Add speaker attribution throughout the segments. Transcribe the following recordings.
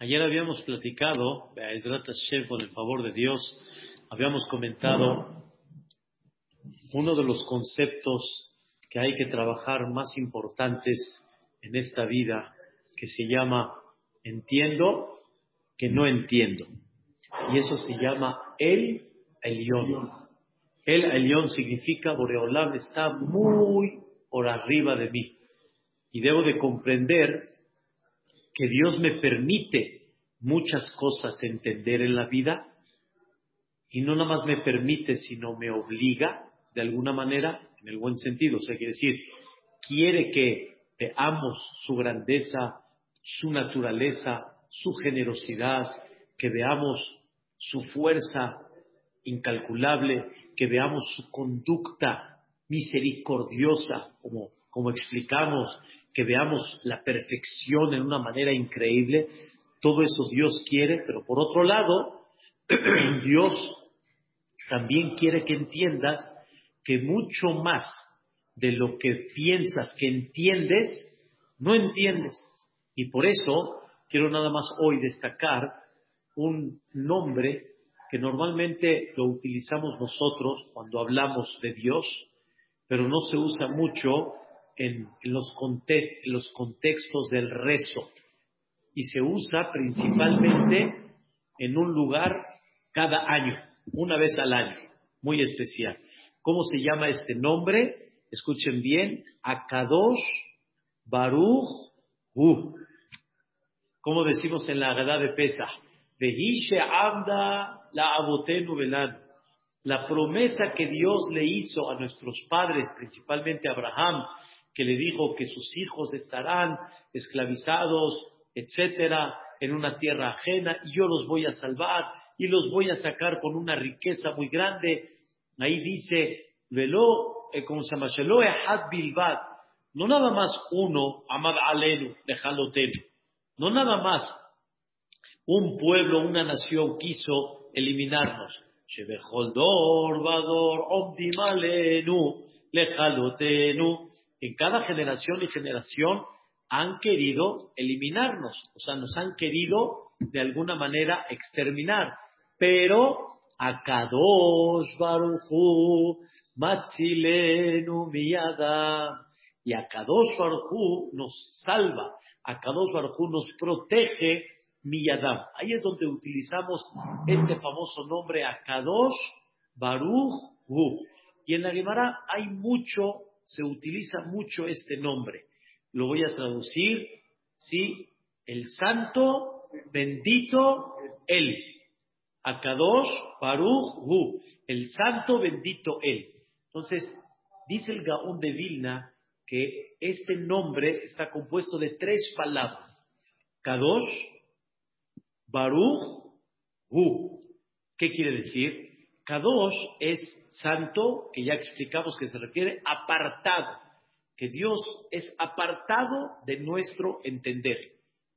Speaker 1: Ayer habíamos platicado, con el favor de Dios, habíamos comentado uno de los conceptos que hay que trabajar más importantes en esta vida, que se llama entiendo que no entiendo. Y eso se llama el Elión. El Elión significa Boreolam está muy por arriba de mí. Y debo de comprender que Dios me permite muchas cosas entender en la vida y no nada más me permite, sino me obliga de alguna manera, en el buen sentido, o sea, quiere decir, quiere que veamos su grandeza, su naturaleza, su generosidad, que veamos su fuerza incalculable, que veamos su conducta misericordiosa, como, como explicamos, que veamos la perfección en una manera increíble. Todo eso Dios quiere, pero por otro lado, Dios también quiere que entiendas que mucho más de lo que piensas que entiendes, no entiendes. Y por eso quiero nada más hoy destacar un nombre que normalmente lo utilizamos nosotros cuando hablamos de Dios, pero no se usa mucho en, los, los contextos del rezo y se usa principalmente en un lugar cada año, una vez al año, muy especial. ¿Cómo se llama este nombre? Escuchen bien, Akadosh Baruch Hu. ¿Cómo decimos en la Agadá de Pesa? Amda la Abotenu Velan. La promesa que Dios le hizo a nuestros padres, principalmente a Abraham, que le dijo que sus hijos estarán esclavizados, etcétera, en una tierra ajena, y yo los voy a salvar y los voy a sacar con una riqueza muy grande. Ahí dice, velo, eh, como se llama, bilbat, no nada más uno, amad alenu, tenu, no nada más un pueblo, una nación quiso eliminarnos. Shebeholdor, vador, omdimalenu, lejalotenu, en cada generación y generación han querido eliminarnos, o sea, nos han querido de alguna manera exterminar. Pero a Kadosh Baruchu, Matzilenu y a Kadosh Baruchu nos salva, a Kadosh Baruchu nos protege Miyadam. Ahí es donde utilizamos este famoso nombre a Kadosh Baruch Y en la Gemara hay mucho se utiliza mucho este nombre. Lo voy a traducir, ¿sí? El santo, bendito, él. Akadosh Baruch Hu. El santo, bendito, él. Entonces, dice el Gaón de Vilna que este nombre está compuesto de tres palabras. Kadosh, Baruch, Hu. ¿Qué quiere decir? Kadosh es santo, que ya explicamos que se refiere apartado, que Dios es apartado de nuestro entender.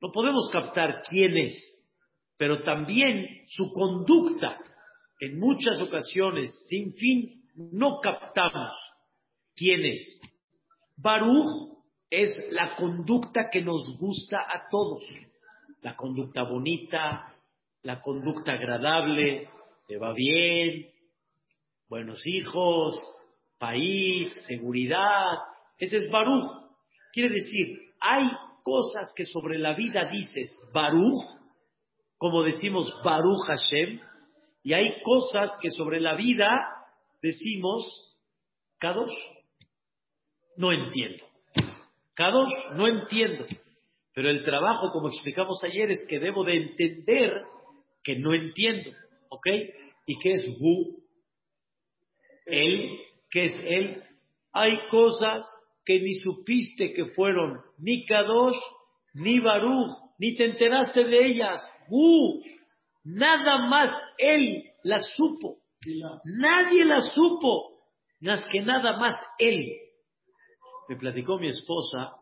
Speaker 1: No podemos captar quién es, pero también su conducta. En muchas ocasiones, sin fin, no captamos quién es. Baruch es la conducta que nos gusta a todos. La conducta bonita, la conducta agradable, te va bien, buenos hijos, país, seguridad. Ese es Baruch. Quiere decir, hay cosas que sobre la vida dices Baruch, como decimos Baruch Hashem, y hay cosas que sobre la vida decimos Kadosh. No entiendo. Kadosh, no entiendo. Pero el trabajo, como explicamos ayer, es que debo de entender que no entiendo. ¿Ok? ¿Y qué es Hu? Él, que es Él, hay cosas que ni supiste que fueron ni Kadosh, ni Baruch, ni te enteraste de ellas. ¡Uh! Nada más Él las supo. Nadie las supo, más que nada más Él. Me platicó mi esposa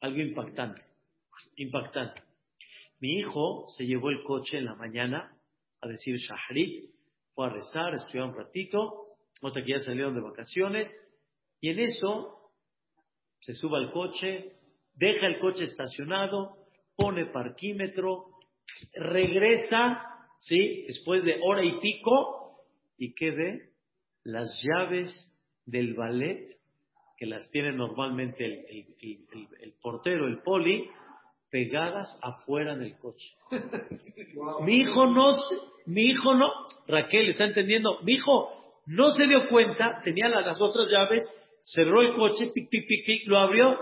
Speaker 1: algo impactante, impactante. Mi hijo se llevó el coche en la mañana a decir Shahrit, fue a rezar, estudió un ratito, otra que ya salieron de vacaciones, y en eso se sube al coche, deja el coche estacionado, pone parquímetro, regresa, ¿sí? Después de hora y pico, ¿y qué ve? Las llaves del ballet, que las tiene normalmente el, portero, el poli, pegadas afuera del coche. Mi hijo no, mi hijo no, Raquel está entendiendo, mi hijo no se dio cuenta, tenía las otras llaves, cerró el coche, pic, pic, pic, pic, lo abrió.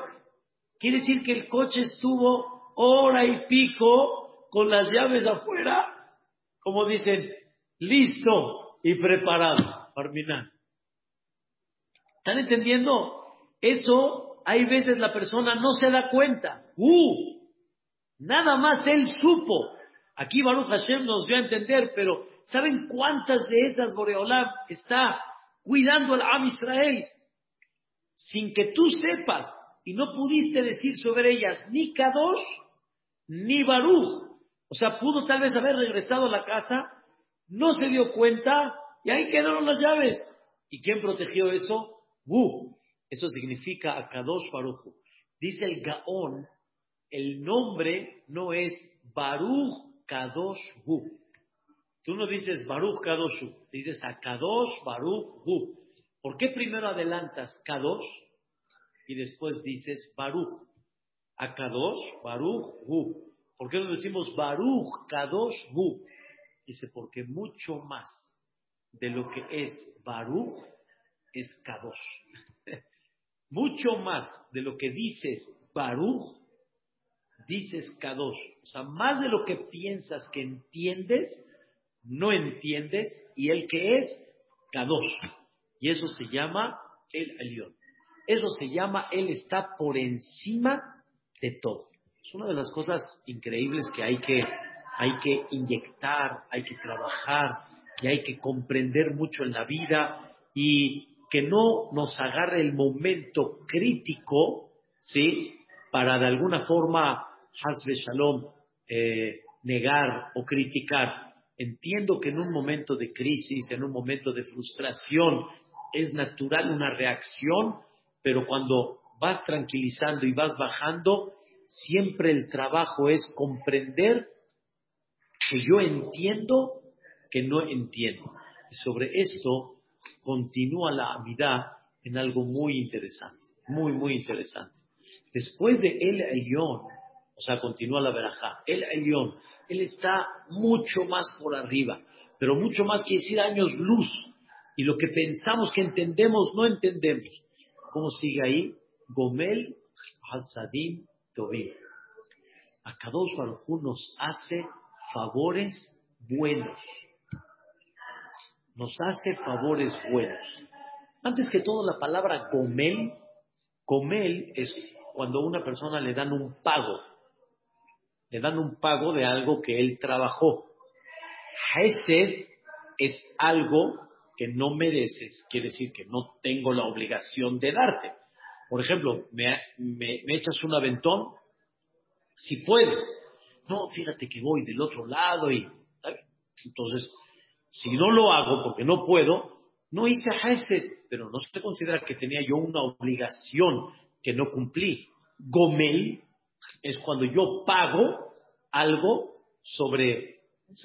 Speaker 1: Quiere decir que el coche estuvo hora y pico con las llaves afuera, como dicen, listo y preparado. Terminar. ¿Están entendiendo? Eso, hay veces la persona no se da cuenta. ¡Uh! Nada más él supo. Aquí Baruch Hashem nos dio a entender, pero ¿saben cuántas de esas Boreolam está cuidando al Am Israel? Sin que tú sepas y no pudiste decir sobre ellas ni Kadosh ni Baruch. O sea, pudo tal vez haber regresado a la casa, no se dio cuenta y ahí quedaron las llaves. ¿Y quién protegió eso? ¡Uh! Eso significa Akadosh Baruch. Dice el Gaón, el nombre no es Baruch Kadosh Hu. Tú no dices Baruch Kadosh Hu, dices Akadosh Baruch Hu. ¿Por qué primero adelantas Kadosh y después dices Baruch? Akadosh Baruch Hu. ¿Por qué no decimos Baruch Kadosh Hu? Dice, porque mucho más de lo que es Baruch es Kadosh. mucho más de lo que dices Baruch dices Kadosh. O sea, más de lo que piensas que entiendes, no entiendes, y el que es Kadosh. Y eso se llama el Elión. Eso se llama Él está por encima de todo. Es una de las cosas increíbles que hay que, hay que inyectar, hay que trabajar y hay que comprender mucho en la vida y que no nos agarre el momento crítico, ¿sí? Para de alguna forma Hasbe Shalom, eh, negar o criticar. Entiendo que en un momento de crisis, en un momento de frustración, es natural una reacción, pero cuando vas tranquilizando y vas bajando, siempre el trabajo es comprender que yo entiendo que no entiendo. Y sobre esto continúa la amidad en algo muy interesante, muy, muy interesante. Después de El Elión, o sea, continúa la verajá. El Elión, él está mucho más por arriba, pero mucho más que decir años luz. Y lo que pensamos que entendemos, no entendemos. ¿Cómo sigue ahí? Gomel Hasadim Tobim. Akadosh Baruj nos hace favores buenos. Nos hace favores buenos. Antes que todo, la palabra Gomel, Gomel es cuando a una persona le dan un pago le dan un pago de algo que él trabajó. Hesed es algo que no mereces, quiere decir que no tengo la obligación de darte. Por ejemplo, me, echas un aventón, si puedes. No, fíjate que voy del otro lado y... Entonces, si no lo hago porque no puedo, no hice Hesed, pero no se considera que tenía yo una obligación que no cumplí. Gomel es cuando yo pago algo sobre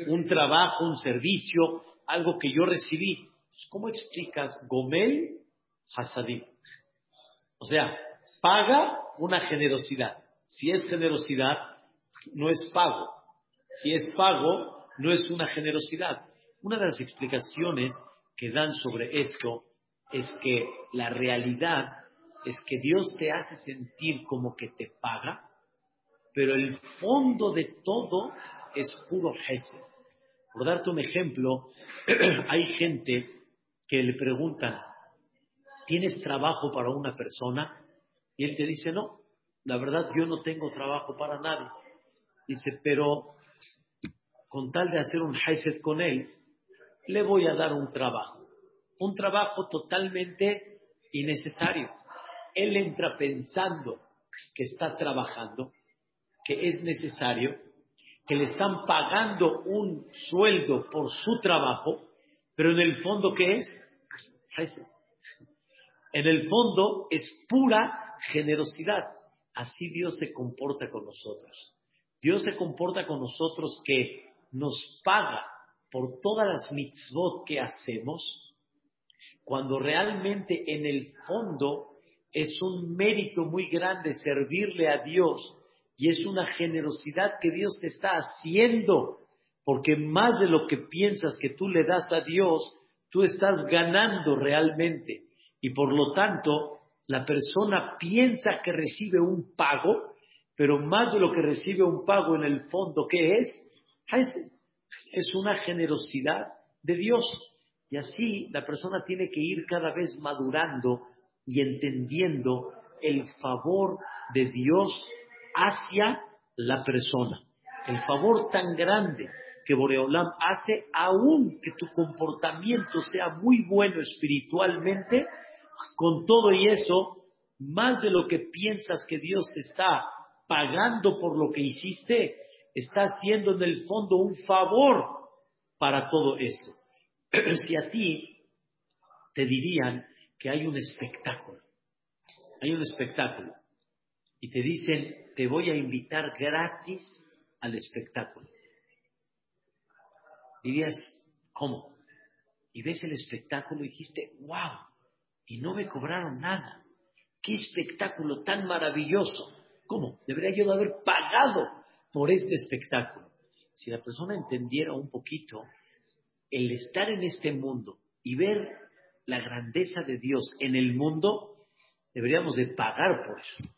Speaker 1: un trabajo, un servicio, algo que yo recibí. ¿Cómo explicas Gomel Hasadim? O sea, paga una generosidad. Si es generosidad, no es pago. Si es pago, no es una generosidad. Una de las explicaciones que dan sobre esto es que la realidad es que Dios te hace sentir como que te paga, pero el fondo de todo es puro Gesed. Por darte un ejemplo, hay gente que le preguntan, ¿tienes trabajo para una persona? Y él te dice, no, la verdad yo no tengo trabajo para nadie. Dice, pero con tal de hacer un Gesed con él, le voy a dar un trabajo. Un trabajo totalmente innecesario. Él entra pensando que está trabajando que es necesario, que le están pagando un sueldo por su trabajo, pero en el fondo, ¿qué es? En el fondo es pura generosidad. Así Dios se comporta con nosotros. Dios se comporta con nosotros que nos paga por todas las mitzvot que hacemos, cuando realmente en el fondo es un mérito muy grande servirle a Dios y es una generosidad que Dios te está haciendo, porque más de lo que piensas que tú le das a Dios, tú estás ganando realmente. Y por lo tanto, la persona piensa que recibe un pago, pero más de lo que recibe un pago en el fondo, ¿qué es? Es una generosidad de Dios. Y así la persona tiene que ir cada vez madurando y entendiendo el favor de Dios hacia la persona. El favor tan grande que Boreolam hace, aun que tu comportamiento sea muy bueno espiritualmente, con todo y eso, más de lo que piensas que Dios te está pagando por lo que hiciste, está haciendo en el fondo un favor para todo esto. si a ti te dirían que hay un espectáculo, hay un espectáculo, y te dicen, te voy a invitar gratis al espectáculo. Dirías, ¿cómo? Y ves el espectáculo y dijiste, wow, y no me cobraron nada. ¡Qué espectáculo tan maravilloso! ¿Cómo? Debería yo haber pagado por este espectáculo. Si la persona entendiera un poquito el estar en este mundo y ver la grandeza de Dios en el mundo, deberíamos de pagar por eso.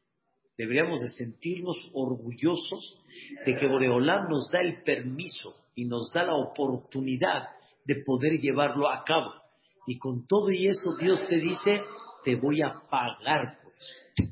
Speaker 1: Deberíamos de sentirnos orgullosos de que Boreolam nos da el permiso y nos da la oportunidad de poder llevarlo a cabo. Y con todo y eso Dios te dice, te voy a pagar por eso.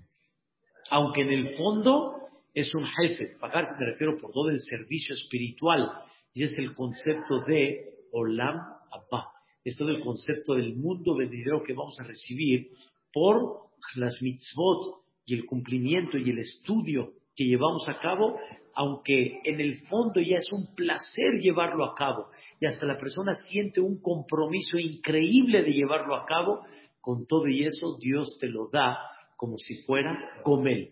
Speaker 1: Aunque en el fondo es un pagar pagarse me refiero por todo el servicio espiritual, y es el concepto de Olam Abba. Es todo el concepto del mundo venidero que vamos a recibir por las mitzvot y el cumplimiento y el estudio que llevamos a cabo, aunque en el fondo ya es un placer llevarlo a cabo y hasta la persona siente un compromiso increíble de llevarlo a cabo, con todo y eso Dios te lo da como si fuera Gomel.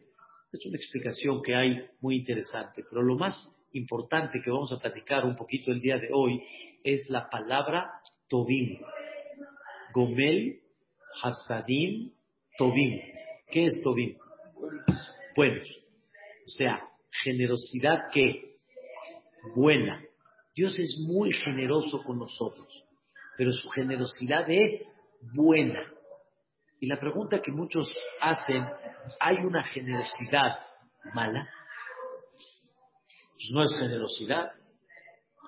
Speaker 1: Es una explicación que hay muy interesante, pero lo más importante que vamos a platicar un poquito el día de hoy es la palabra Tobim. Gomel, Hasadim, Tobim. ¿Qué es Tobim? Buenos. O sea, generosidad que buena. Dios es muy generoso con nosotros, pero su generosidad es buena. Y la pregunta que muchos hacen, ¿hay una generosidad mala? Pues no es generosidad.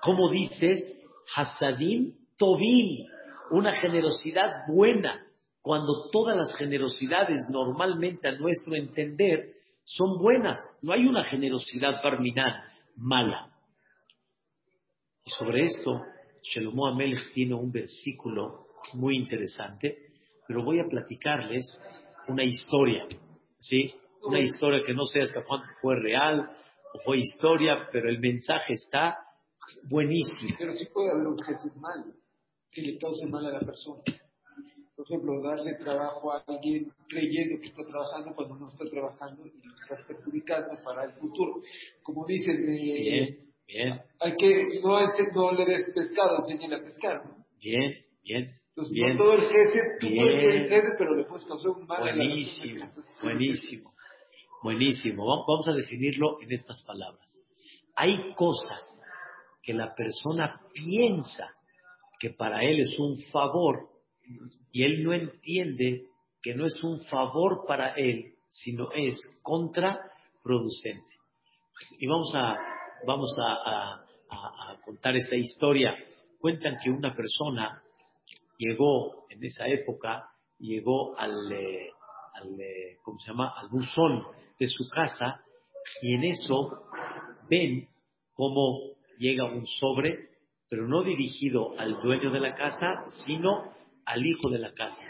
Speaker 1: ¿Cómo dices? Hasadim Tobim, una generosidad buena, cuando todas las generosidades normalmente a nuestro entender son buenas. No hay una generosidad barminal mala. Y sobre esto, Shelomo Amelech tiene un versículo muy interesante, pero voy a platicarles una historia, ¿sí? Una historia que no sé hasta cuánto fue real o fue historia, pero el mensaje está buenísimo.
Speaker 2: Pero sí puede haber un malo, que le cause mal a la persona por ejemplo, darle trabajo a alguien creyendo que está trabajando cuando no está trabajando y lo está perjudicando para el futuro. Como dicen,
Speaker 1: bien, bien.
Speaker 2: hay que, no, no le des pescado, enséñale a pescar, ¿no?
Speaker 1: Bien, bien.
Speaker 2: Entonces,
Speaker 1: bien,
Speaker 2: no todo el jefe, tú
Speaker 1: bien.
Speaker 2: puedes ser el jefe, pero le puedes causar un mal
Speaker 1: Buenísimo, buenísimo, buenísimo. Va- Vamos a definirlo en estas palabras. Hay cosas que la persona piensa que para él es un favor y él no entiende que no es un favor para él, sino es contraproducente. Y vamos a, vamos a, contar esta historia. Cuentan que una persona llegó en esa época, llegó al, eh, eh, ¿cómo se llama? Al buzón de su casa y en eso ven cómo llega un sobre, pero no dirigido al dueño de la casa, sino al hijo de la casa.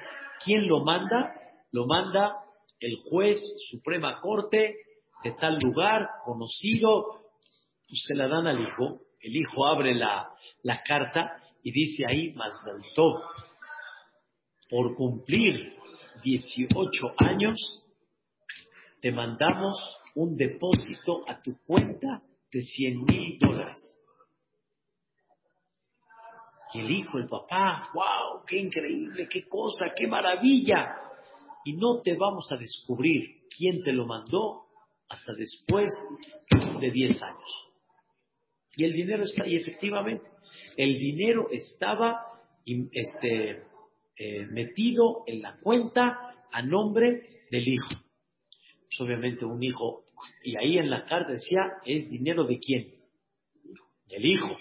Speaker 1: ¿Quién lo manda? Lo manda el juez Suprema Corte de tal lugar, conocido, pues se la dan al hijo, el hijo abre la, carta y dice ahí, Mazdal Tov, por cumplir 18 años, te mandamos un depósito a tu cuenta de 100 mil dólares. Y el hijo, el papá, wow, qué increíble, qué cosa, qué maravilla. Y no te vamos a descubrir quién te lo mandó hasta después de 10 años. Y el dinero está ahí, efectivamente. El dinero estaba este, eh, metido en la cuenta a nombre del hijo. Pues obviamente un hijo, y ahí en la carta decía, ¿es dinero de quién? Del hijo.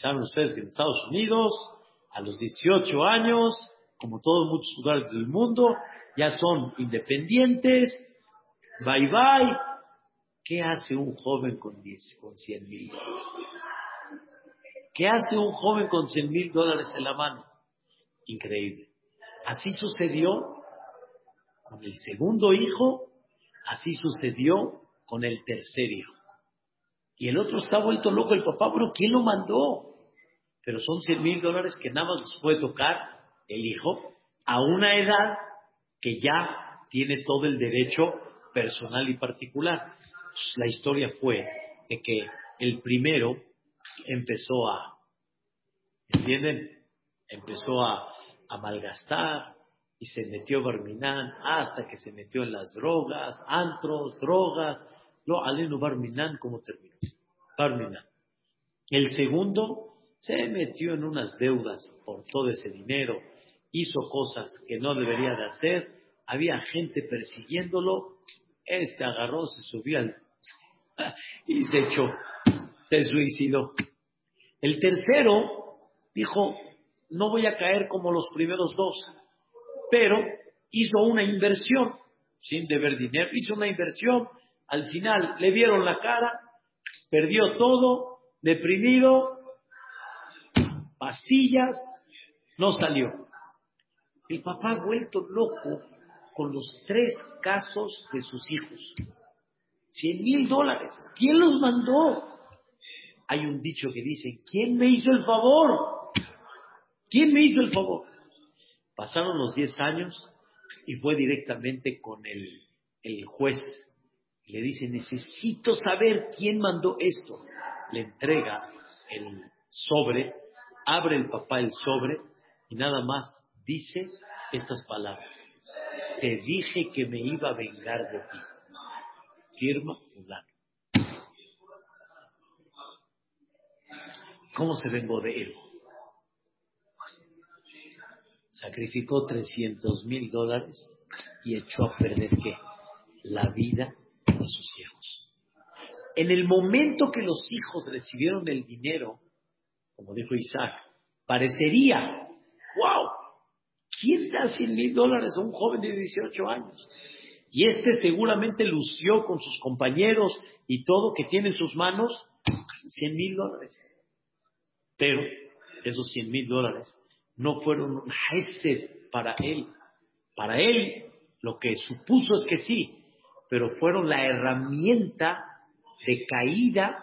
Speaker 1: Saben ustedes que en Estados Unidos, a los 18 años, como todos muchos lugares del mundo, ya son independientes, bye bye. ¿Qué hace un joven con, 10, con 100 mil dólares? ¿Qué hace un joven con 100 mil dólares en la mano? Increíble. Así sucedió con el segundo hijo, así sucedió con el tercer hijo. Y el otro está vuelto loco, el papá, pero ¿quién lo mandó? Pero son 100 mil dólares que nada más les puede tocar el hijo a una edad que ya tiene todo el derecho personal y particular. La historia fue de que el primero empezó a, ¿entienden? Empezó a, a malgastar y se metió Barminán hasta que se metió en las drogas, antros, drogas. No, Aleno Barminán, ¿cómo terminó? Barminán. El segundo se metió en unas deudas por todo ese dinero, hizo cosas que no debería de hacer, había gente persiguiéndolo, este agarró, se subió al... y se echó, se suicidó. El tercero dijo, no voy a caer como los primeros dos, pero hizo una inversión, sin deber dinero, hizo una inversión, al final le vieron la cara, perdió todo, deprimido, pastillas, no salió. El papá vuelto loco con los tres casos de sus hijos. Cien mil dólares. ¿Quién los mandó? Hay un dicho que dice, ¿quién me hizo el favor? ¿Quién me hizo el favor? Pasaron los diez años y fue directamente con el, el juez. Le dice, necesito saber quién mandó esto. Le entrega el sobre, abre el papá el sobre y nada más dice estas palabras. Te dije que me iba a vengar de ti. Firma fulano. ¿Cómo se vengó de él? Sacrificó 300 mil dólares y echó a perder qué? La vida de sus hijos. En el momento que los hijos recibieron el dinero, como dijo Isaac, parecería, wow, ¿quién da 100 mil dólares a un joven de 18 años? Y este seguramente lució con sus compañeros y todo que tiene en sus manos 100 mil dólares. Pero esos 100 mil dólares no fueron un para él. Para él lo que supuso es que sí, pero fueron la herramienta de caída,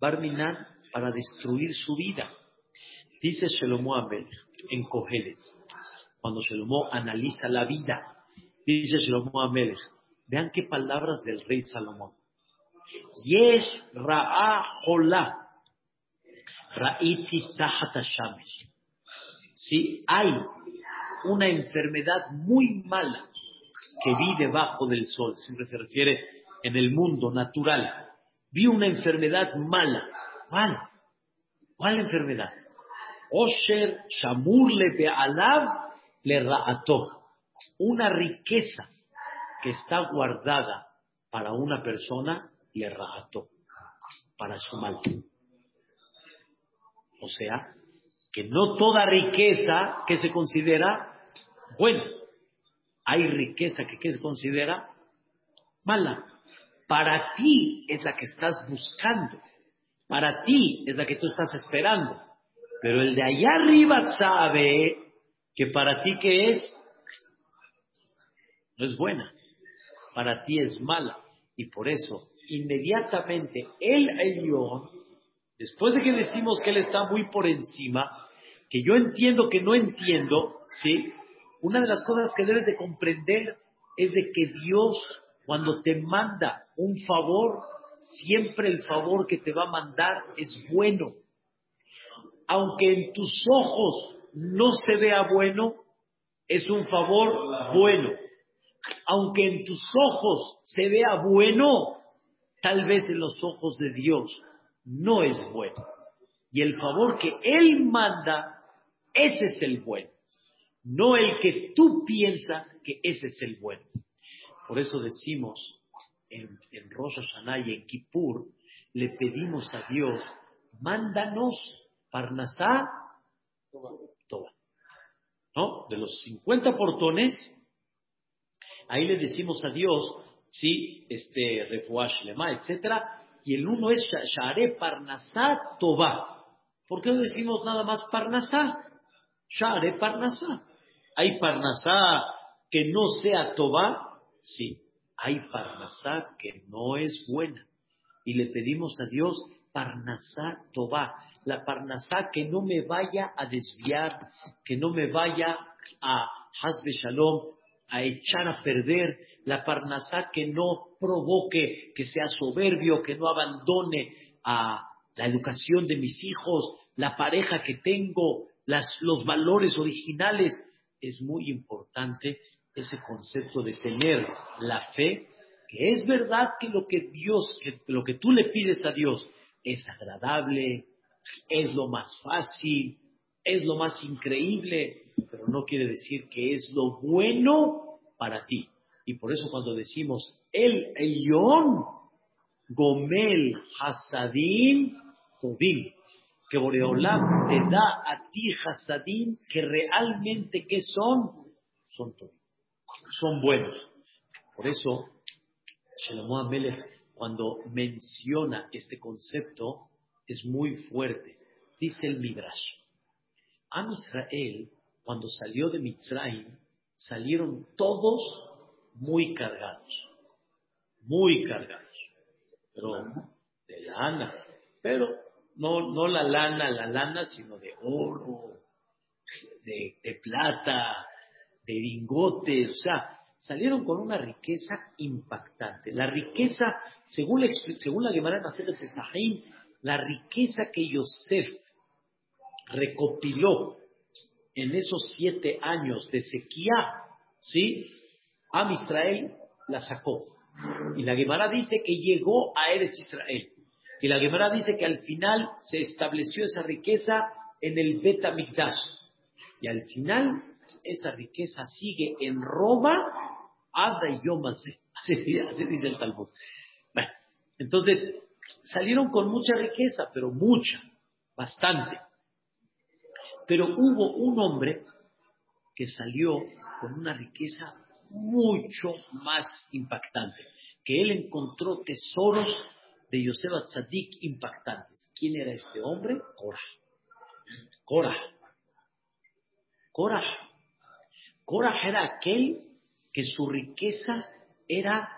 Speaker 1: Barminan, para destruir su vida. Dice Shelomo Amel en Kohelet, cuando Shelomo analiza la vida, dice Shelomo Amel, vean qué palabras del rey Salomón. Yesh ra'a hola, ra'iti Si hay una enfermedad muy mala que vi debajo del sol, siempre se refiere en el mundo natural. Vi una enfermedad mala. ¿Cuál? ¿Cuál enfermedad? Osher Shamur le Be'alav le Ra'ató. Una riqueza que está guardada para una persona le Ra'ató. Para su mal. O sea, que no toda riqueza que se considera buena hay riqueza que ¿qué se considera mala. Para ti es la que estás buscando. Para ti es la que tú estás esperando. Pero el de allá arriba sabe que para ti que es, no es buena. Para ti es mala. Y por eso, inmediatamente, el Elión, después de que decimos que él está muy por encima, que yo entiendo que no entiendo, ¿sí? Una de las cosas que debes de comprender es de que Dios, cuando te manda un favor, siempre el favor que te va a mandar es bueno. Aunque en tus ojos no se vea bueno, es un favor bueno. Aunque en tus ojos se vea bueno, tal vez en los ojos de Dios no es bueno. Y el favor que Él manda, ese es el bueno. No el que tú piensas que ese es el bueno. Por eso decimos en, en Rosh Hashanah y en Kippur, le pedimos a Dios, mándanos Parnasá Toba. ¿No? De los 50 portones, ahí le decimos a Dios, sí, este, Refuash Lema, etcétera, y el uno es Share Parnasá Toba. ¿Por qué no decimos nada más Parnasá? Share Parnasá. ¿Hay Parnasá que no sea Toba? Sí, hay Parnasá que no es buena. Y le pedimos a Dios Parnasá Toba, la Parnasá que no me vaya a desviar, que no me vaya a Hasbe Shalom, a echar a perder, la Parnasá que no provoque que sea soberbio, que no abandone a la educación de mis hijos, la pareja que tengo, los valores originales. Es muy importante ese concepto de tener la fe, que es verdad que lo que Dios, que lo que tú le pides a Dios es agradable, es lo más fácil, es lo más increíble, pero no quiere decir que es lo bueno para ti. Y por eso cuando decimos el Eyón, Gomel Hasadim Tobim, que Boreolam te da a ti Hasadim que realmente ¿qué son? Son Tobim, son buenos. Por eso, Shlomo Amelech, cuando menciona este concepto, es muy fuerte. Dice el Midrash, Am Israel, cuando salió de Mitzrayim, salieron todos muy cargados, muy cargados, pero de lana, pero no, no la lana, la lana, sino de oro, de, plata, de lingotes, o sea, salieron con una riqueza impactante. La riqueza, según la, según la Gemara de Sahim, la riqueza que Yosef recopiló en esos siete años de sequía, ¿sí? Am Israel la sacó. Y la Gemara dice que llegó a Eretz Israel. Y la Gemara dice que al final se estableció esa riqueza en el Bet Mikdash. Y al final esa riqueza sigue en Roma, Ada y Yomase. Así, así dice el Talmud. Bueno, entonces, salieron con mucha riqueza, pero mucha, bastante. Pero hubo un hombre que salió con una riqueza mucho más impactante, que él encontró tesoros de Yosef Tzadik impactantes. ¿Quién era este hombre? Korah. Korah. Korah. Korah era aquel que su riqueza era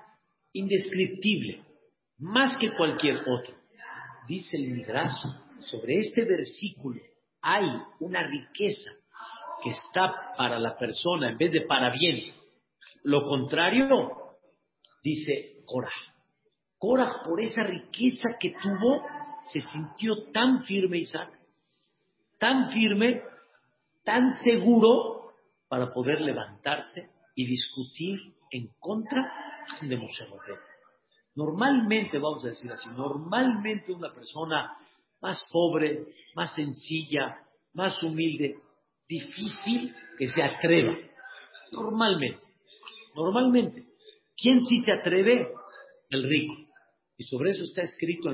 Speaker 1: indescriptible más que cualquier otro. Dice el Midrash, sobre este versículo hay una riqueza que está para la persona en vez de para bien. Lo contrario, dice Korah. Korah, por esa riqueza que tuvo, se sintió tan firme, Isaac, tan firme, tan seguro para poder levantarse y discutir en contra de Moshe Rabbeinu. Normalmente, vamos a decir así, normalmente una persona más pobre, más sencilla, más humilde, difícil que se atreva. Normalmente, normalmente. ¿Quién sí se atreve? El rico. Y sobre eso está escrito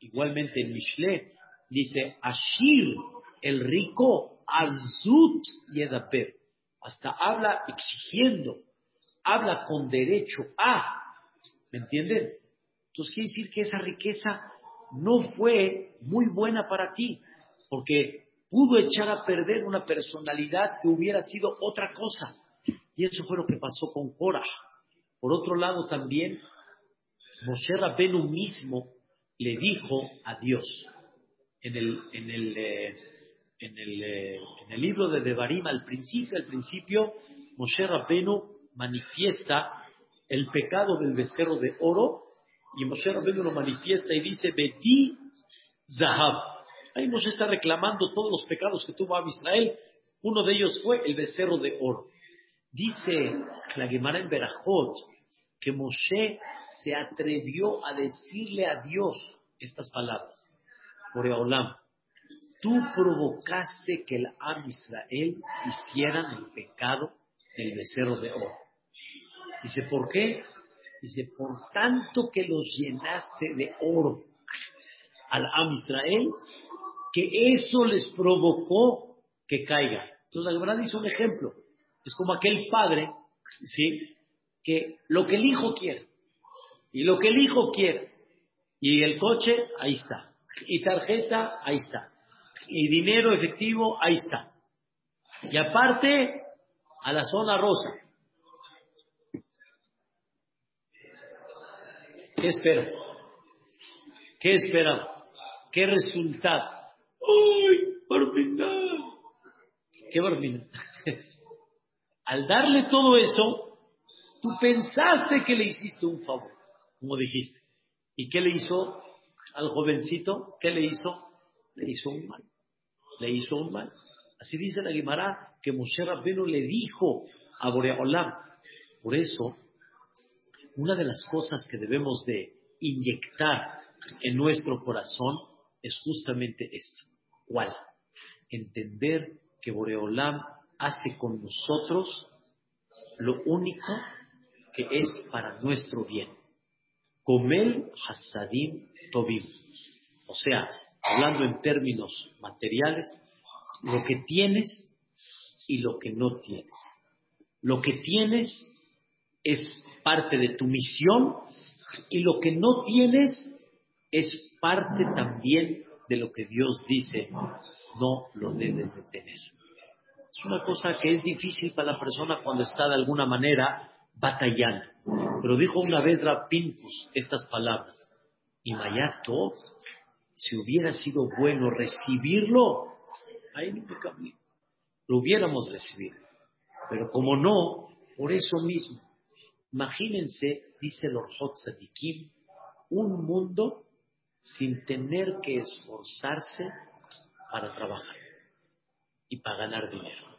Speaker 1: igualmente en Mishle, dice, Ashir, el rico, Azut Yedaper. Hasta habla exigiendo, habla con derecho a, ¿Me entienden? Entonces quiere decir que esa riqueza no fue muy buena para ti, porque pudo echar a perder una personalidad que hubiera sido otra cosa. Y eso fue lo que pasó con Korah. Por otro lado también, Moshe Rabenu mismo le dijo a Dios en el, en el, eh, en el, eh, en libro de Devarim, al principio, al principio, Moshe Rabenu manifiesta el pecado del becerro de oro Y Moshe Rabbeinu lo manifiesta y dice, Beti Zahab. Ahí Moshe está reclamando todos los pecados que tuvo a Israel. Uno de ellos fue el becerro de oro. Dice la Gemara en Berajot que Moshe se atrevió a decirle a Dios estas palabras. Olam, tú provocaste que el Am Israel hicieran el pecado del becerro de oro. Dice, ¿por qué? Dice, por tanto que los llenaste de oro al Am Israel, que eso les provocó que caiga. Entonces, la verdad dice un ejemplo. Es como aquel padre, ¿sí? Que lo que el hijo quiere, y lo que el hijo quiere, y el coche, ahí está, y tarjeta, ahí está, y dinero efectivo, ahí está. Y aparte, a la zona rosa. ¿Qué esperas? ¿Qué esperamos? ¿Qué resultado? ¡Uy! Barminar. ¿Qué Barminar? Al darle todo eso, tú pensaste que le hiciste un favor, como dijiste. ¿Y qué le hizo al jovencito? ¿Qué le hizo? Le hizo un mal. Le hizo un mal. Así dice la Guimara que Moshe Rabbenu le dijo a Boreolam. Por eso, una de las cosas que debemos de inyectar en nuestro corazón es justamente esto. ¿Cuál? Entender que Boreolam hace con nosotros lo único que es para nuestro bien. Comel Hasadim Tobim. O sea, hablando en términos materiales, lo que tienes y lo que no tienes. Lo que tienes es parte de tu misión y lo que no tienes es parte también de lo que Dios dice, no lo debes de tener. Es una cosa que es difícil para la persona cuando está de alguna manera batallando. Pero dijo una vez Rapinkus estas palabras, y Mayato, si hubiera sido bueno recibirlo, ahí no me Lo hubiéramos recibido. Pero como no, por eso mismo, imagínense, dice Orhot Sadikim, un mundo sin tener que esforzarse para trabajar y para ganar dinero.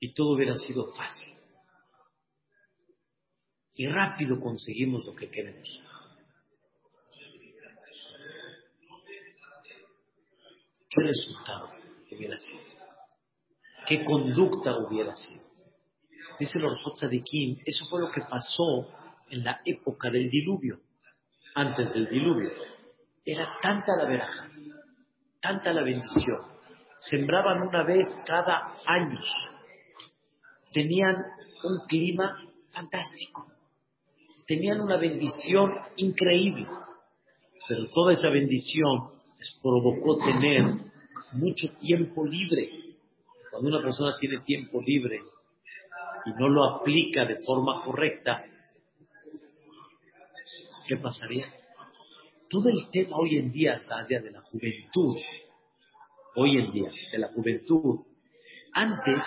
Speaker 1: Y todo hubiera sido fácil. Y rápido conseguimos lo que queremos. ¿Qué resultado hubiera sido? ¿Qué conducta hubiera sido? Dice el de Kim, eso fue lo que pasó en la época del diluvio, antes del diluvio. Era tanta la veraja, tanta la bendición. Sembraban una vez cada año. Tenían un clima fantástico. Tenían una bendición increíble. Pero toda esa bendición les provocó tener mucho tiempo libre. Cuando una persona tiene tiempo libre y no lo aplica de forma correcta, ¿qué pasaría? Todo el tema hoy en día está día de la juventud. Hoy en día, de la juventud. Antes,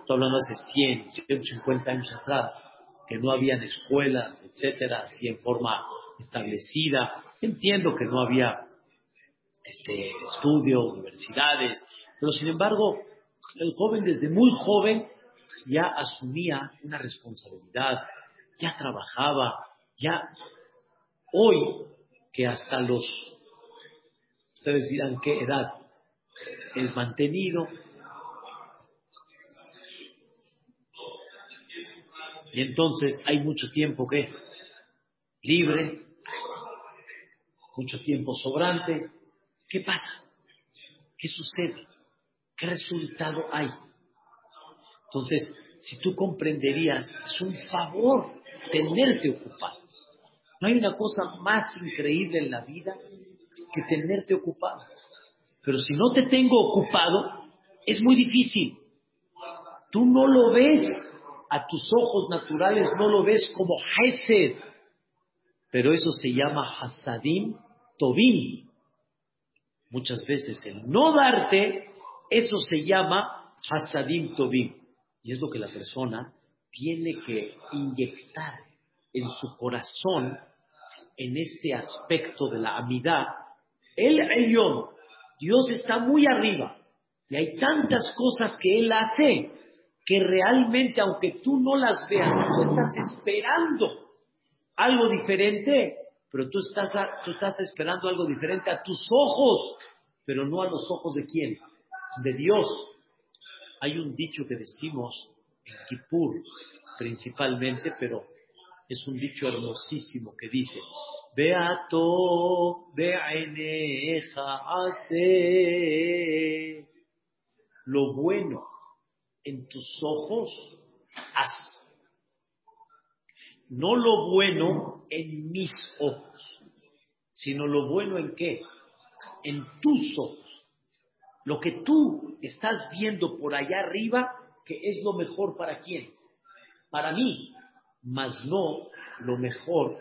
Speaker 1: estoy hablando hace 100, 150 años atrás, que no habían escuelas, etcétera, así en forma establecida. Entiendo que no había este, estudio, universidades, pero sin embargo, el joven desde muy joven ya asumía una responsabilidad, ya trabajaba, ya hoy que hasta los, ustedes dirán qué edad, es mantenido. Entonces hay mucho tiempo que libre, mucho tiempo sobrante. ¿Qué pasa? ¿Qué sucede? ¿Qué resultado hay? Entonces, si tú comprenderías, es un favor tenerte ocupado. No hay una cosa más increíble en la vida que tenerte ocupado. Pero si no te tengo ocupado, es muy difícil. Tú no lo ves a tus ojos naturales, no lo ves como Hesed. Pero eso se llama Hasadim Tobim. Muchas veces el no darte, eso se llama Hasadim Tobim. Y es lo que la persona tiene que inyectar en su corazón, en este aspecto de la amidad, el Elyon, Dios está muy arriba y hay tantas cosas que Él hace que realmente, aunque tú no las veas, tú estás esperando algo diferente, pero tú estás, tú estás esperando algo diferente a tus ojos, pero no a los ojos de quién, de Dios. Hay un dicho que decimos en Kippur principalmente, pero es un dicho hermosísimo que dice, Beato, Beaeneja, hace lo bueno en tus ojos, haz. No lo bueno en mis ojos, sino lo bueno en qué? En tus ojos. Lo que tú estás viendo por allá arriba, que es lo mejor para quién? Para mí, mas no lo mejor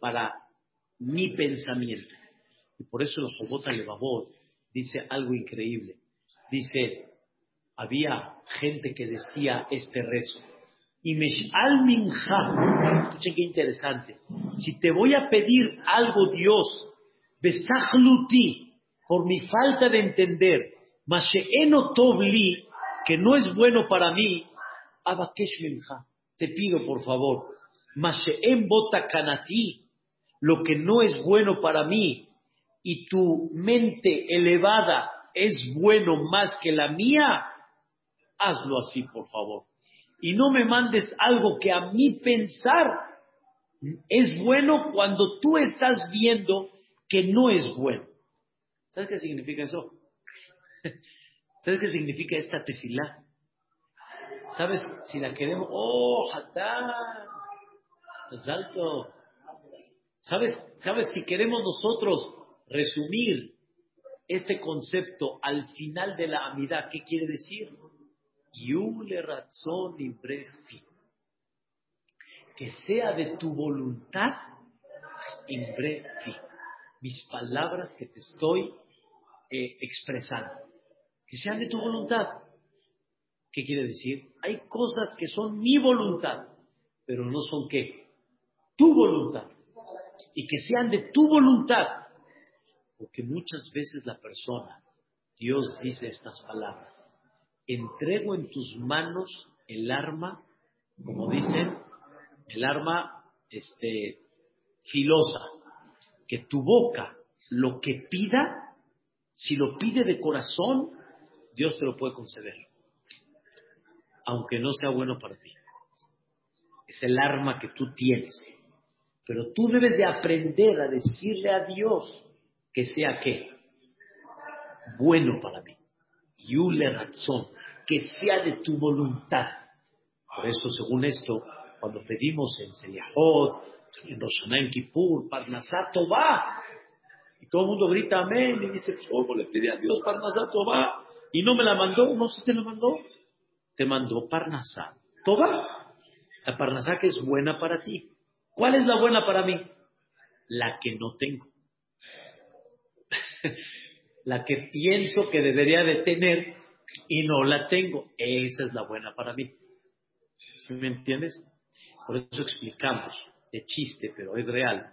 Speaker 1: para mi pensamiento. Y por eso el Jobot Levavot dice algo increíble. Dice, había gente que decía este rezo. Y al Minja, escuchen qué interesante. Si te voy a pedir algo, Dios, besachluti, por mi falta de entender, masheeno tovli, que no es bueno para mí, abakesh minja, te pido por favor, masheem botakanati, lo que no es bueno para mí, y tu mente elevada es bueno más que la mía, hazlo así, por favor. Y no me mandes algo que a mí pensar es bueno cuando tú estás viendo que no es bueno. ¿Sabes qué significa eso? ¿Sabes qué significa esta tefilá? ¿Sabes si la queremos? ¡Oh, hatán! Es alto. ¿Sabes, ¿Sabes si queremos nosotros resumir este concepto al final de la amidad? ¿Qué quiere decir? Yule razón y Que sea de tu voluntad en Mis palabras que te estoy eh, expresando. Que sean de tu voluntad. ¿Qué quiere decir? Hay cosas que son mi voluntad, pero no son qué? Tu voluntad. Y que sean de tu voluntad. Porque muchas veces la persona, Dios dice estas palabras, entrego en tus manos el arma, como dicen, el arma este, filosa, que tu boca lo que pida, si lo pide de corazón, Dios te lo puede conceder, aunque no sea bueno para ti. Es el arma que tú tienes. Pero tú debes de aprender a decirle a Dios que sea qué? Bueno para mí. Yule razón, que sea de tu voluntad. Por eso, según esto, cuando pedimos en Seliahot, en Roshaná, en Kippur, Parnasá va. y todo el mundo grita amén, y dice, ¿cómo le pedí a Dios Parnasá va? Y no me la mandó, no si te la mandó. Te mandó Parnasá va. La Parnasá que es buena para ti. ¿Cuál es la buena para mí? La que no tengo. la que pienso que debería de tener y no la tengo. Esa es la buena para mí. me entiendes? Por eso explicamos, de chiste, pero es real.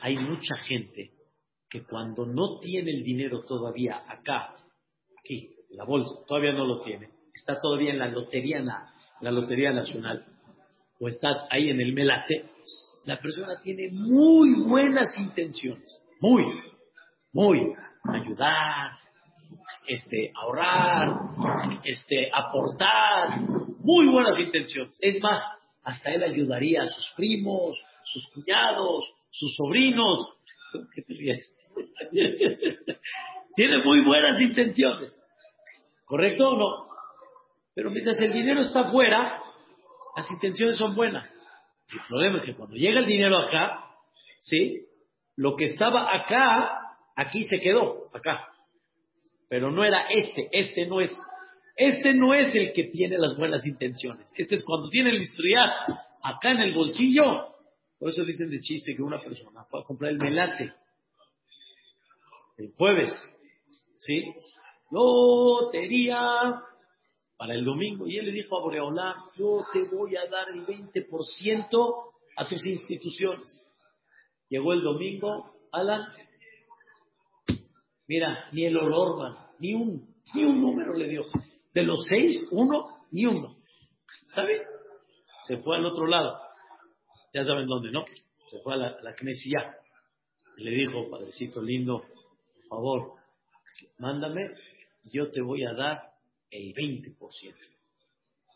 Speaker 1: Hay mucha gente que cuando no tiene el dinero todavía acá, aquí, en la bolsa, todavía no lo tiene, está todavía en la lotería, la lotería nacional, o está ahí en el melate, la persona tiene muy buenas intenciones, muy, muy, ayudar, este, ahorrar, este, aportar, muy buenas intenciones. Es más, hasta él ayudaría a sus primos, sus cuñados, sus sobrinos. Tiene muy buenas intenciones. ¿Correcto o no? Pero mientras el dinero está afuera, las intenciones son buenas. El problema es que cuando llega el dinero acá, ¿sí? Lo que estaba acá Aquí se quedó, acá. Pero no era este, este no es. Este no es el que tiene las buenas intenciones. Este es cuando tiene el historial acá en el bolsillo. Por eso dicen de chiste que una persona fue a comprar el melate el jueves, ¿sí? Lotería para el domingo. Y él le dijo a Boreolá, yo te voy a dar el 20% a tus instituciones. Llegó el domingo, Alan, mira, ni el olor, ni un, ni un número le dio. De los seis, uno, ni uno. ¿Está bien? Se fue al otro lado. Ya saben dónde, ¿no? Se fue a la, la le dijo, padrecito lindo, por favor, mándame, yo te voy a dar el 20%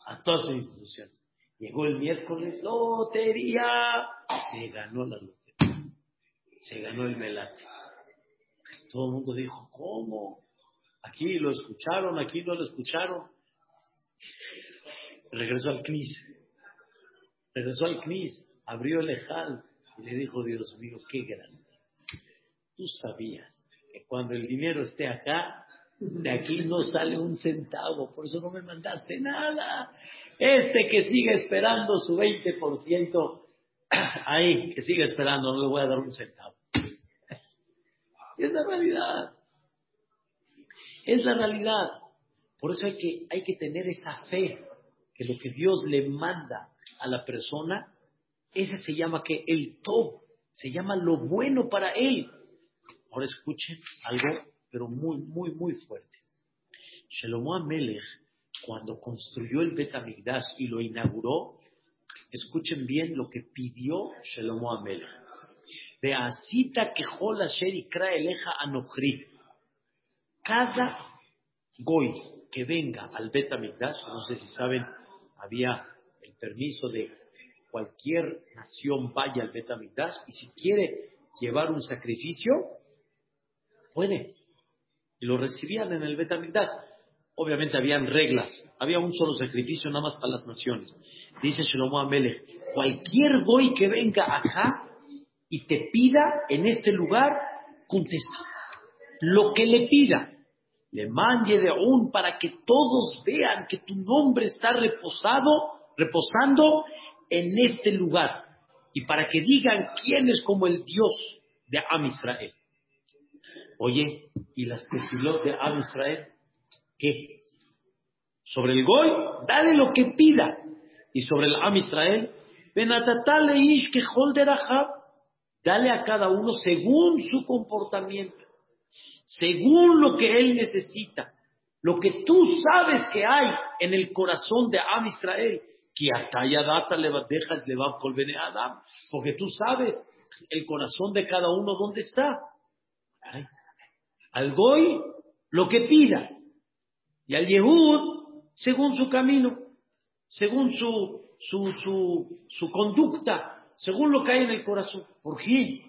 Speaker 1: a todas las instituciones. Llegó el miércoles, lotería, se ganó la lotería, se ganó el melate. Todo el mundo dijo, ¿cómo? Aquí lo escucharon, aquí no lo escucharon. Regresó al CNIS, regresó al CNIS, abrió el ejal y le dijo, Dios mío, qué grande. Tú sabías que cuando el dinero esté acá, de aquí no sale un centavo, por eso no me mandaste nada. Este que sigue esperando su 20%, ahí, que sigue esperando, no le voy a dar un centavo. Es la realidad. Es la realidad. Por eso hay que, hay que tener esa fe, que lo que Dios le manda a la persona, ese se llama que el top, se llama lo bueno para él. Ahora escuchen algo, pero muy, muy, muy fuerte. Shelomo Amelech, cuando construyó el Bet Amigdash y lo inauguró, escuchen bien lo que pidió Shelomo Amelech. De Asita que Asher y Eleja Anochri. Cada goy que venga al Bet Amigdash, no sé si saben, había el permiso de cualquier nación vaya al Bet Amigdash y si quiere llevar un sacrificio, puede. Y lo recibían en el Betamigdash. Obviamente habían reglas, había un solo sacrificio nada más para las naciones. Dice Shlomo Amelech, cualquier goy que venga acá y te pida en este lugar, contesta. Lo que le pida, le mande de aún para que todos vean que tu nombre está reposado, reposando en este lugar. Y para que digan quién es como el Dios de Am Israel. Oye, ¿y las tefilot de Am Israel? ¿Qué? Sobre el Goy, dale lo que pida. Y sobre el Am Israel, ish que dale a cada uno según su comportamiento, según lo que él necesita, lo que tú sabes que hay en el corazón de Am Israel, que data le va Adam, porque tú sabes el corazón de cada uno dónde está. Al Goy, lo que pida. Y al Yehud, según su camino, según su, su, su conducta, según lo que hay en el corazón. ¿Por qué?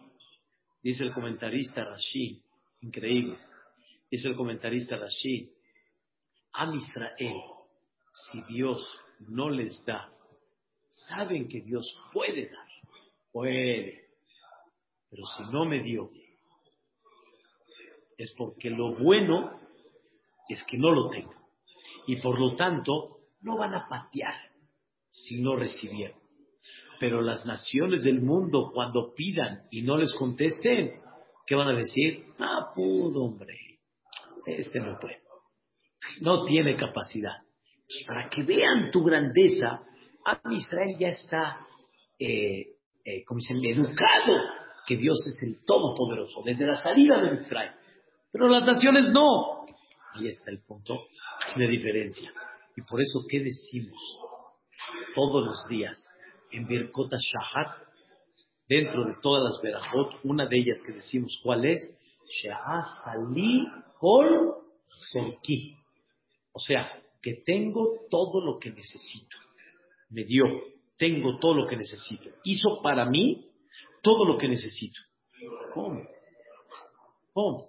Speaker 1: Dice el comentarista Rashid, increíble. Dice el comentarista Rashid, a Israel, si Dios no les da, saben que Dios puede dar, puede. Pero si no me dio, es porque lo bueno es que no lo tengo. Y por lo tanto, no van a patear si no recibieron. Pero las naciones del mundo, cuando pidan y no les contesten, ¿qué van a decir? Ah, pudo, hombre. Este no puede. No tiene capacidad. Y para que vean tu grandeza, Israel ya está, eh, eh, como dicen, educado que Dios es el Todopoderoso, desde la salida de Israel. Pero las naciones no. Ahí está el punto de diferencia. Y por eso, ¿qué decimos todos los días en Birkota Shahat? Dentro de todas las Berajot, una de ellas que decimos, ¿cuál es? Sali Kol. O sea, que tengo todo lo que necesito. Me dio, tengo todo lo que necesito. Hizo para mí todo lo que necesito. ¿Cómo? ¿Cómo?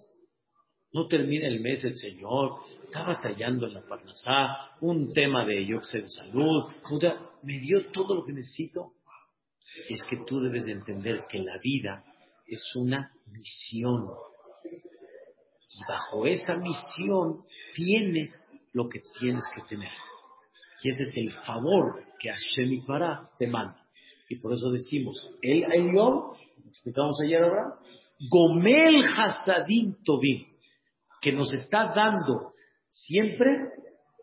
Speaker 1: No termina el mes el Señor, está batallando en la Parnasá, un tema de yo de salud, me dio todo lo que necesito. Es que tú debes de entender que la vida es una misión. Y bajo esa misión tienes lo que tienes que tener. Y ese es el favor que Hashem Itbará te manda. Y por eso decimos, el Elión, explicamos ayer ahora, Gomel Hasadim Tobim que nos está dando siempre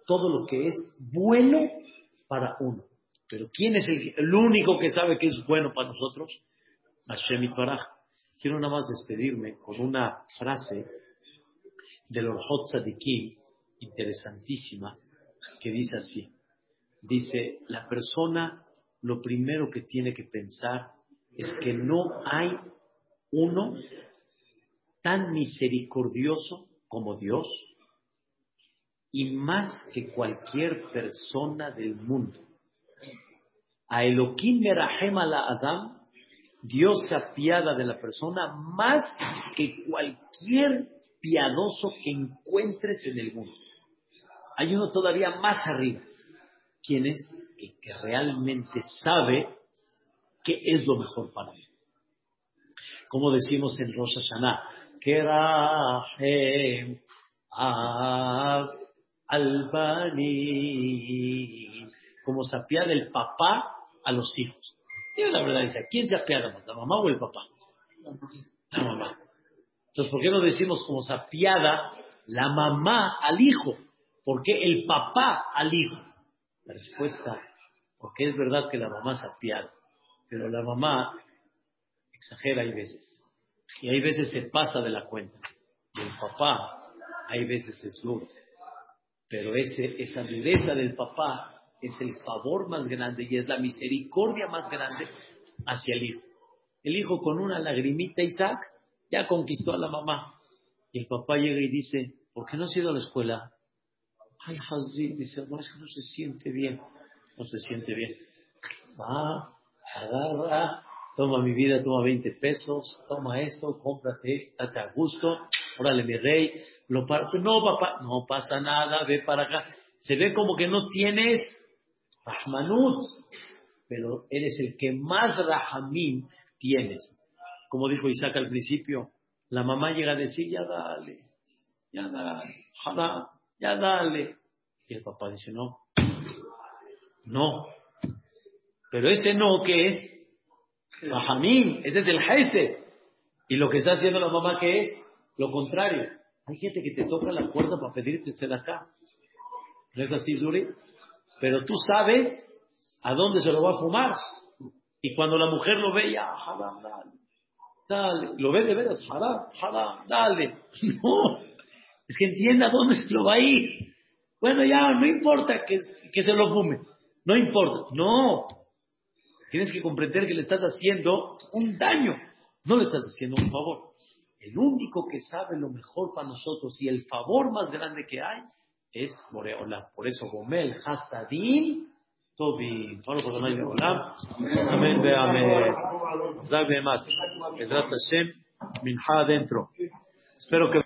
Speaker 1: todo lo que es bueno para uno. Pero ¿quién es el, único que sabe que es bueno para nosotros? Hashem Itbaraj. Quiero nada más despedirme con una frase del Orhot Tzadikim, interesantísima, que dice así. Dice, la persona lo primero que tiene que pensar es que no hay uno tan misericordioso como Dios y más que cualquier persona del mundo. A Elohim Merahem Adam, Dios se apiada de la persona más que cualquier piadoso que encuentres en el mundo. Hay uno todavía más arriba. ¿Quién es? El que realmente sabe qué es lo mejor para él. Como decimos en Rosh Hashanah, Kerahem Albani, como se apiada el papá a los hijos. Y la verdad dice, ¿quién se apiada más, la mamá o el papá? La mamá. Entonces, ¿por qué no decimos como se apiada la mamá al hijo? ¿Por qué el papá al hijo? La respuesta, porque es verdad que la mamá se pero la mamá exagera hay veces. Y hay veces se pasa de la cuenta. Y el papá, hay veces es duro. Pero ese, esa dureza del papá es el favor más grande y es la misericordia más grande hacia el hijo. El hijo con una lagrimita, Isaac, ya conquistó a la mamá. Y el papá llega y dice, ¿por qué no has ido a la escuela? Ay, Hazí, dice, no, es que no se siente bien. No se siente bien. Va, agarra, toma mi vida, toma 20 pesos, toma esto, cómprate, date a gusto, órale mi rey, lo no papá, no pasa nada, ve para acá. Se ve como que no tienes Rahmanut, pero eres el que más Rahamim tienes. Como dijo Isaac al principio, la mamá llega a decir, ya dale, ya dale, ya dale. Y el papá dice, no, no. Pero ese no, ¿qué es? Rahamim, ese es el jefe. Y lo que está haciendo la mamá, ¿qué es? Lo contrario. Hay gente que te toca la puerta para pedirte acá. ¿No es así, Zuri? Pero tú sabes a dónde se lo va a fumar. Y cuando la mujer lo ve, ya, haram, dale. Dale. Lo ve de veras, haram, haram, dale. No. Es que entienda dónde se lo va a ir. Bueno, ya, no importa que, que se lo fume. No importa. No. Tienes que comprender que le estás haciendo un daño. No le estás haciendo un favor. El único que sabe lo mejor para nosotros y el favor más grande que hay es Boreola. Por eso Gomel Hasadim Tobi. Amén, amén. Zag Bemat. Ezrat Hashem. Minha adentro. Espero que